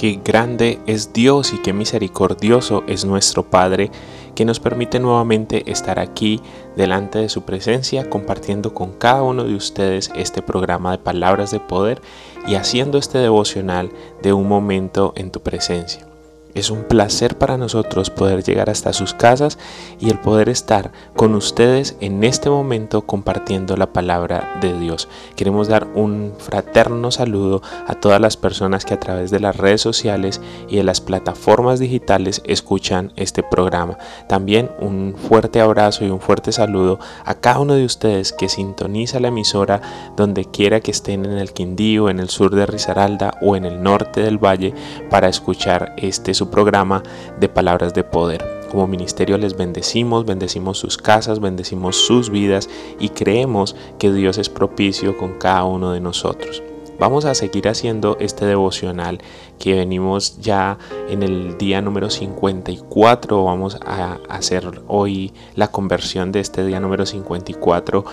Qué grande es Dios y qué misericordioso es nuestro Padre que nos permite nuevamente estar aquí delante de su presencia compartiendo con cada uno de ustedes este programa de palabras de poder y haciendo este devocional de un momento en tu presencia. Es un placer para nosotros poder llegar hasta sus casas y el poder estar con ustedes en este momento compartiendo la palabra de Dios. Queremos dar un fraterno saludo a todas las personas que a través de las redes sociales y de las plataformas digitales escuchan este programa. También un fuerte abrazo y un fuerte saludo a cada uno de ustedes que sintoniza la emisora donde quiera que estén en el Quindío, en el sur de Risaralda o en el norte del valle para escuchar este su programa de palabras de poder. Como ministerio les bendecimos, bendecimos sus casas, bendecimos sus vidas y creemos que Dios es propicio con cada uno de nosotros. Vamos a seguir haciendo este devocional que venimos ya en el día número 54. Vamos a hacer hoy la conversión de este día número 54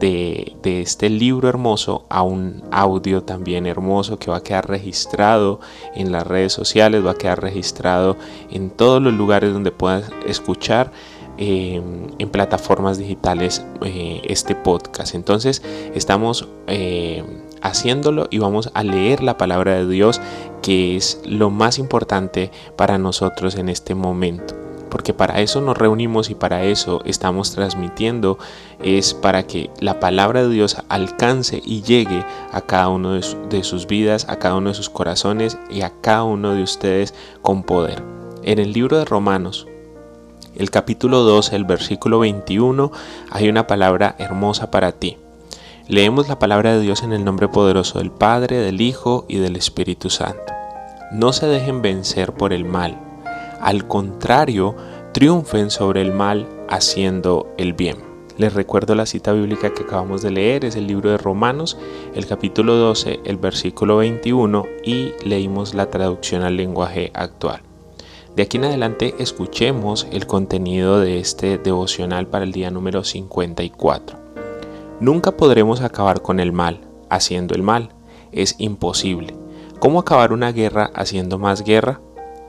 de, este libro hermoso a un audio también hermoso que va a quedar registrado en las redes sociales, va a quedar registrado en todos los lugares donde puedas escuchar em, en plataformas digitales eh, este podcast. Entonces estamos eh, haciéndolo y vamos a leer la palabra de Dios que es lo más importante para nosotros en este momento porque para eso nos reunimos y para eso estamos transmitiendo, es para que la palabra de Dios alcance y llegue a cada uno de, sus vidas, a cada uno de sus corazones y a cada uno de ustedes con poder. En el libro de Romanos, el capítulo 12, el versículo 21, hay una palabra hermosa para ti. Leemos la palabra de Dios en el nombre poderoso del Padre, del Hijo y del Espíritu Santo. No se dejen vencer por el mal al contrario, triunfen sobre el mal haciendo el bien. Les recuerdo la cita bíblica que acabamos de leer, es el libro de Romanos, el capítulo 12, el versículo 21 y leímos la traducción al lenguaje actual. De aquí en adelante escuchemos el contenido de este devocional para el día número 54. Nunca podremos acabar con el mal haciendo el mal. Es imposible. ¿Cómo acabar una guerra haciendo más guerra?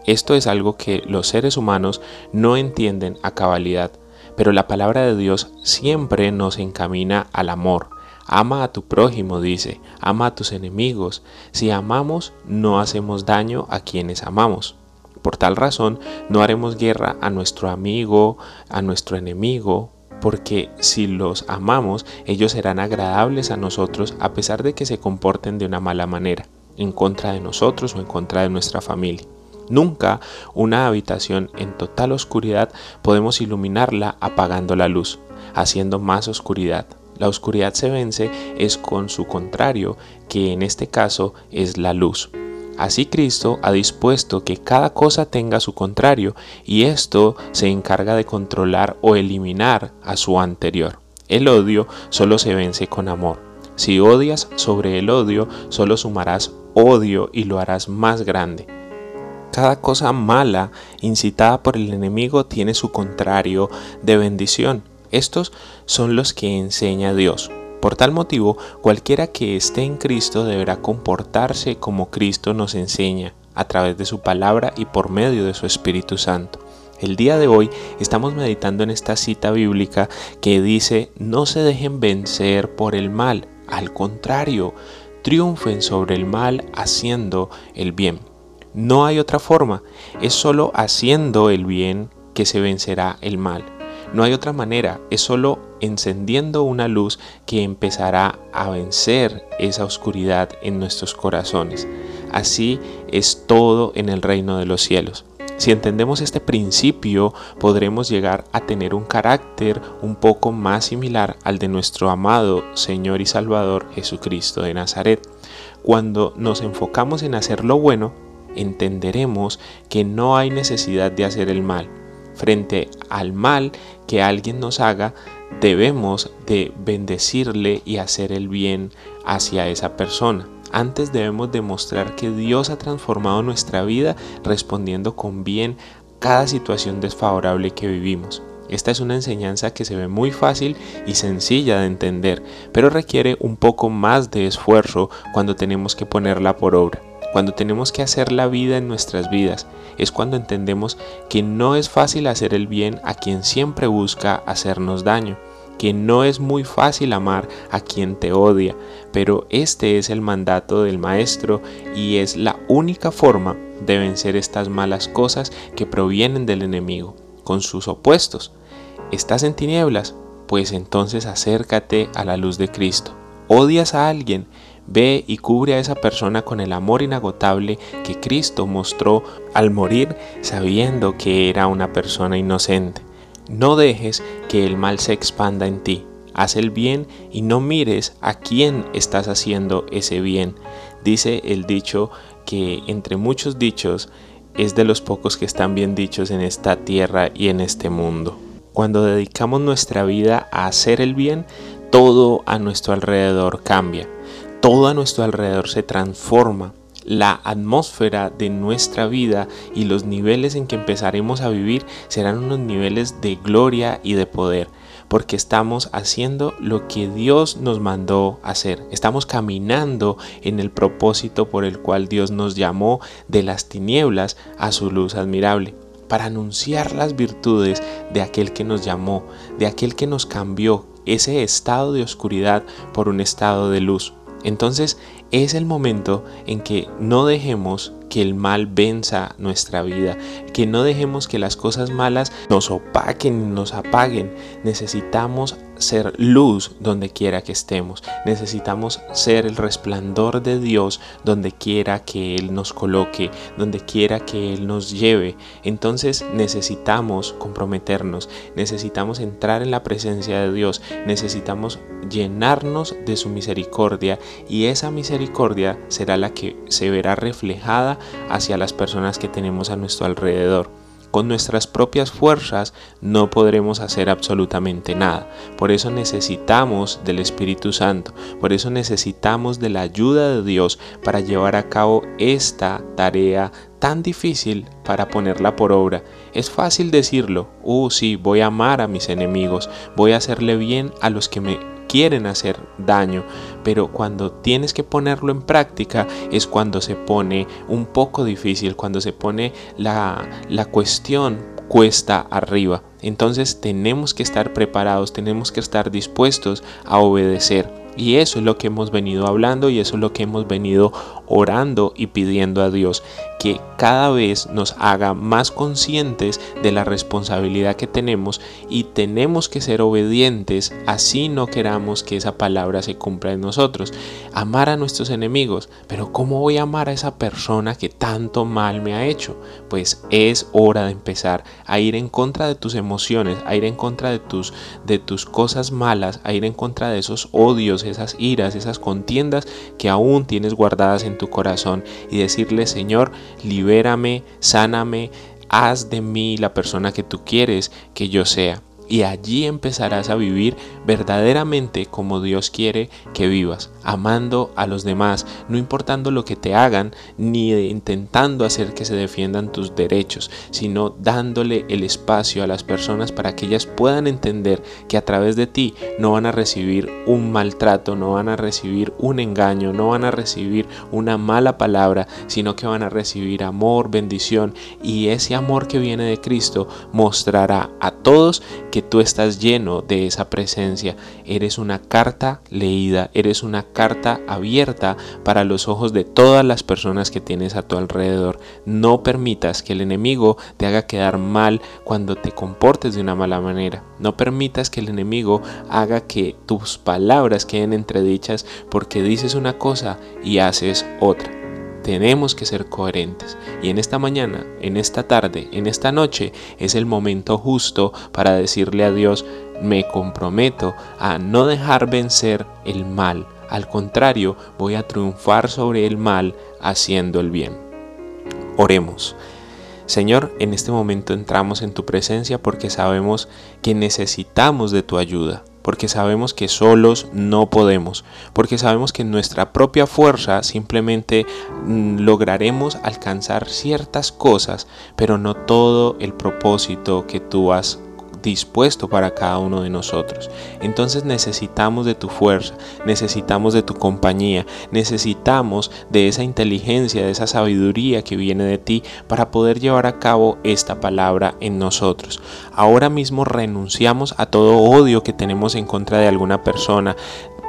Esto es algo que los seres humanos no entienden a cabalidad, pero la palabra de Dios siempre nos encamina al amor. Ama a tu prójimo, dice, ama a tus enemigos. Si amamos, no hacemos daño a quienes amamos. Por tal razón, no haremos guerra a nuestro amigo, a nuestro enemigo, porque si los amamos, ellos serán agradables a nosotros a pesar de que se comporten de una mala manera, en contra de nosotros o en contra de nuestra familia. Nunca una habitación en total oscuridad podemos iluminarla apagando la luz, haciendo más oscuridad. La oscuridad se vence es con su contrario, que en este caso es la luz. Así Cristo ha dispuesto que cada cosa tenga su contrario y esto se encarga de controlar o eliminar a su anterior. El odio solo se vence con amor. Si odias sobre el odio, solo sumarás odio y lo harás más grande. Cada cosa mala incitada por el enemigo tiene su contrario de bendición. Estos son los que enseña Dios. Por tal motivo, cualquiera que esté en Cristo deberá comportarse como Cristo nos enseña, a través de su palabra y por medio de su Espíritu Santo. El día de hoy estamos meditando en esta cita bíblica que dice, no se dejen vencer por el mal, al contrario, triunfen sobre el mal haciendo el bien. No hay otra forma, es solo haciendo el bien que se vencerá el mal. No hay otra manera, es solo encendiendo una luz que empezará a vencer esa oscuridad en nuestros corazones. Así es todo en el reino de los cielos. Si entendemos este principio, podremos llegar a tener un carácter un poco más similar al de nuestro amado Señor y Salvador Jesucristo de Nazaret. Cuando nos enfocamos en hacer lo bueno, entenderemos que no hay necesidad de hacer el mal. Frente al mal que alguien nos haga, debemos de bendecirle y hacer el bien hacia esa persona. Antes debemos demostrar que Dios ha transformado nuestra vida respondiendo con bien cada situación desfavorable que vivimos. Esta es una enseñanza que se ve muy fácil y sencilla de entender, pero requiere un poco más de esfuerzo cuando tenemos que ponerla por obra. Cuando tenemos que hacer la vida en nuestras vidas, es cuando entendemos que no es fácil hacer el bien a quien siempre busca hacernos daño, que no es muy fácil amar a quien te odia, pero este es el mandato del Maestro y es la única forma de vencer estas malas cosas que provienen del enemigo, con sus opuestos. ¿Estás en tinieblas? Pues entonces acércate a la luz de Cristo. ¿Odias a alguien? Ve y cubre a esa persona con el amor inagotable que Cristo mostró al morir sabiendo que era una persona inocente. No dejes que el mal se expanda en ti. Haz el bien y no mires a quién estás haciendo ese bien. Dice el dicho que entre muchos dichos es de los pocos que están bien dichos en esta tierra y en este mundo. Cuando dedicamos nuestra vida a hacer el bien, todo a nuestro alrededor cambia todo a nuestro alrededor se transforma. La atmósfera de nuestra vida y los niveles en que empezaremos a vivir serán unos niveles de gloria y de poder, porque estamos haciendo lo que Dios nos mandó hacer. Estamos caminando en el propósito por el cual Dios nos llamó de las tinieblas a su luz admirable para anunciar las virtudes de aquel que nos llamó, de aquel que nos cambió ese estado de oscuridad por un estado de luz. Entonces es el momento en que no dejemos que el mal venza nuestra vida, que no dejemos que las cosas malas nos opaquen nos apaguen. Necesitamos ser luz donde quiera que estemos. Necesitamos ser el resplandor de Dios donde quiera que Él nos coloque, donde quiera que Él nos lleve. Entonces necesitamos comprometernos, necesitamos entrar en la presencia de Dios, necesitamos llenarnos de su misericordia y esa misericordia será la que se verá reflejada hacia las personas que tenemos a nuestro alrededor. Con nuestras propias fuerzas no podremos hacer absolutamente nada. Por eso necesitamos del Espíritu Santo. Por eso necesitamos de la ayuda de Dios para llevar a cabo esta tarea tan difícil para ponerla por obra. Es fácil decirlo, uh sí, voy a amar a mis enemigos, voy a hacerle bien a los que me quieren hacer daño, pero cuando tienes que ponerlo en práctica es cuando se pone un poco difícil, cuando se pone la, la cuestión cuesta arriba. Entonces tenemos que estar preparados, tenemos que estar dispuestos a obedecer. Y eso es lo que hemos venido hablando y eso es lo que hemos venido orando y pidiendo a Dios, que cada vez nos haga más conscientes de la responsabilidad que tenemos y tenemos que ser obedientes, así no queramos que esa palabra se cumpla en nosotros. Amar a nuestros enemigos, pero ¿cómo voy a amar a esa persona que tanto mal me ha hecho? Pues es hora de empezar a ir en contra de tus emociones, a ir en contra de tus, de tus cosas malas, a ir en contra de esos odios esas iras, esas contiendas que aún tienes guardadas en tu corazón y decirle, Señor, libérame, sáname, haz de mí la persona que tú quieres que yo sea y allí empezarás a vivir verdaderamente como Dios quiere que vivas, amando a los demás, no importando lo que te hagan, ni intentando hacer que se defiendan tus derechos, sino dándole el espacio a las personas para que ellas puedan entender que a través de ti no van a recibir un maltrato, no van a recibir un engaño, no van a recibir una mala palabra, sino que van a recibir amor, bendición y ese amor que viene de Cristo mostrará a todos que tú estás lleno de esa presencia. Eres una carta leída, eres una carta abierta para los ojos de todas las personas que tienes a tu alrededor. No permitas que el enemigo te haga quedar mal cuando te comportes de una mala manera. No permitas que el enemigo haga que tus palabras queden entredichas porque dices una cosa y haces otra. Tenemos que ser coherentes. Y en esta mañana, en esta tarde, en esta noche, es el momento justo para decirle a Dios, me comprometo a no dejar vencer el mal. Al contrario, voy a triunfar sobre el mal haciendo el bien. Oremos. Señor, en este momento entramos en tu presencia porque sabemos que necesitamos de tu ayuda porque sabemos que solos no podemos, porque sabemos que en nuestra propia fuerza simplemente mm, lograremos alcanzar ciertas cosas, pero no todo el propósito que tú has dispuesto para cada uno de nosotros. Entonces necesitamos de tu fuerza, necesitamos de tu compañía, necesitamos de esa inteligencia, de esa sabiduría que viene de ti para poder llevar a cabo esta palabra en nosotros. Ahora mismo renunciamos a todo odio que tenemos en contra de alguna persona,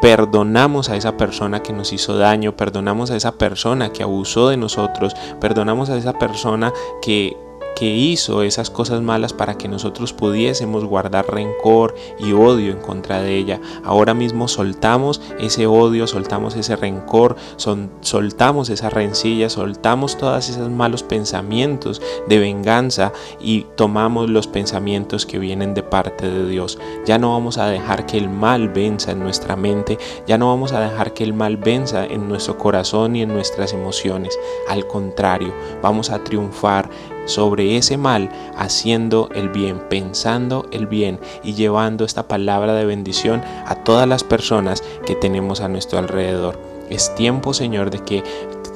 perdonamos a esa persona que nos hizo daño, perdonamos a esa persona que abusó de nosotros, perdonamos a esa persona que que hizo esas cosas malas para que nosotros pudiésemos guardar rencor y odio en contra de ella. Ahora mismo soltamos ese odio, soltamos ese rencor, soltamos esa rencilla, soltamos todos esos malos pensamientos de venganza y tomamos los pensamientos que vienen de parte de Dios. Ya no vamos a dejar que el mal venza en nuestra mente, ya no vamos a dejar que el mal venza en nuestro corazón y en nuestras emociones. Al contrario, vamos a triunfar sobre ese mal, haciendo el bien, pensando el bien y llevando esta palabra de bendición a todas las personas que tenemos a nuestro alrededor. Es tiempo, Señor, de que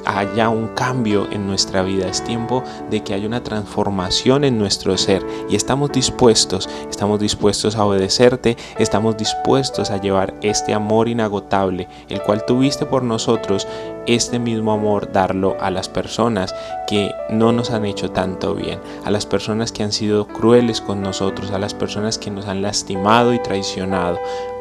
haya un cambio en nuestra vida, es tiempo de que haya una transformación en nuestro ser y estamos dispuestos, estamos dispuestos a obedecerte, estamos dispuestos a llevar este amor inagotable, el cual tuviste por nosotros, este mismo amor darlo a las personas que no nos han hecho tanto bien, a las personas que han sido crueles con nosotros, a las personas que nos han lastimado y traicionado,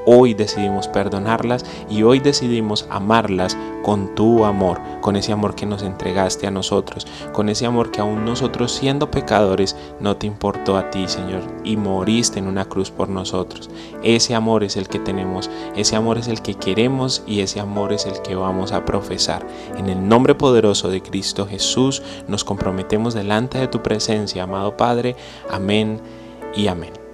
Hoy decidimos perdonarlas y hoy decidimos amarlas con tu amor, con ese amor que nos entregaste a nosotros, con ese amor que aún nosotros siendo pecadores no te importó a ti, Señor, y moriste en una cruz por nosotros. Ese amor es el que tenemos, ese amor es el que queremos y ese amor es el que vamos a profesar. En el nombre poderoso de Cristo Jesús nos comprometemos delante de tu presencia, amado Padre. Amén y amén.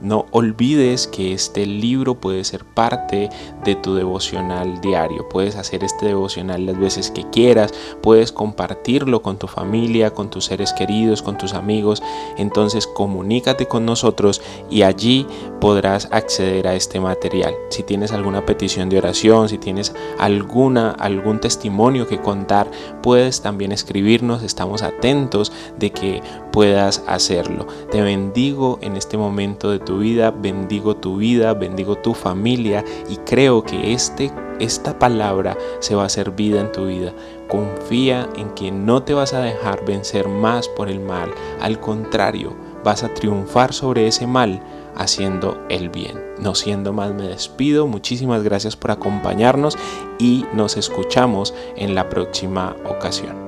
No olvides que este libro puede ser parte de tu devocional diario. Puedes hacer este devocional las veces que quieras, puedes compartirlo con tu familia, con tus seres queridos, con tus amigos. Entonces comunícate con nosotros y allí podrás acceder a este material. Si tienes alguna petición de oración, si tienes alguna algún testimonio que contar, puedes también escribirnos. Estamos atentos de que puedas hacerlo. Te bendigo en este momento de tu vida, bendigo tu vida, bendigo tu familia y creo que este, esta palabra se va a hacer vida en tu vida. Confía en que no te vas a dejar vencer más por el mal, al contrario, vas a triunfar sobre ese mal haciendo el bien. No siendo más me despido, muchísimas gracias por acompañarnos y nos escuchamos en la próxima ocasión.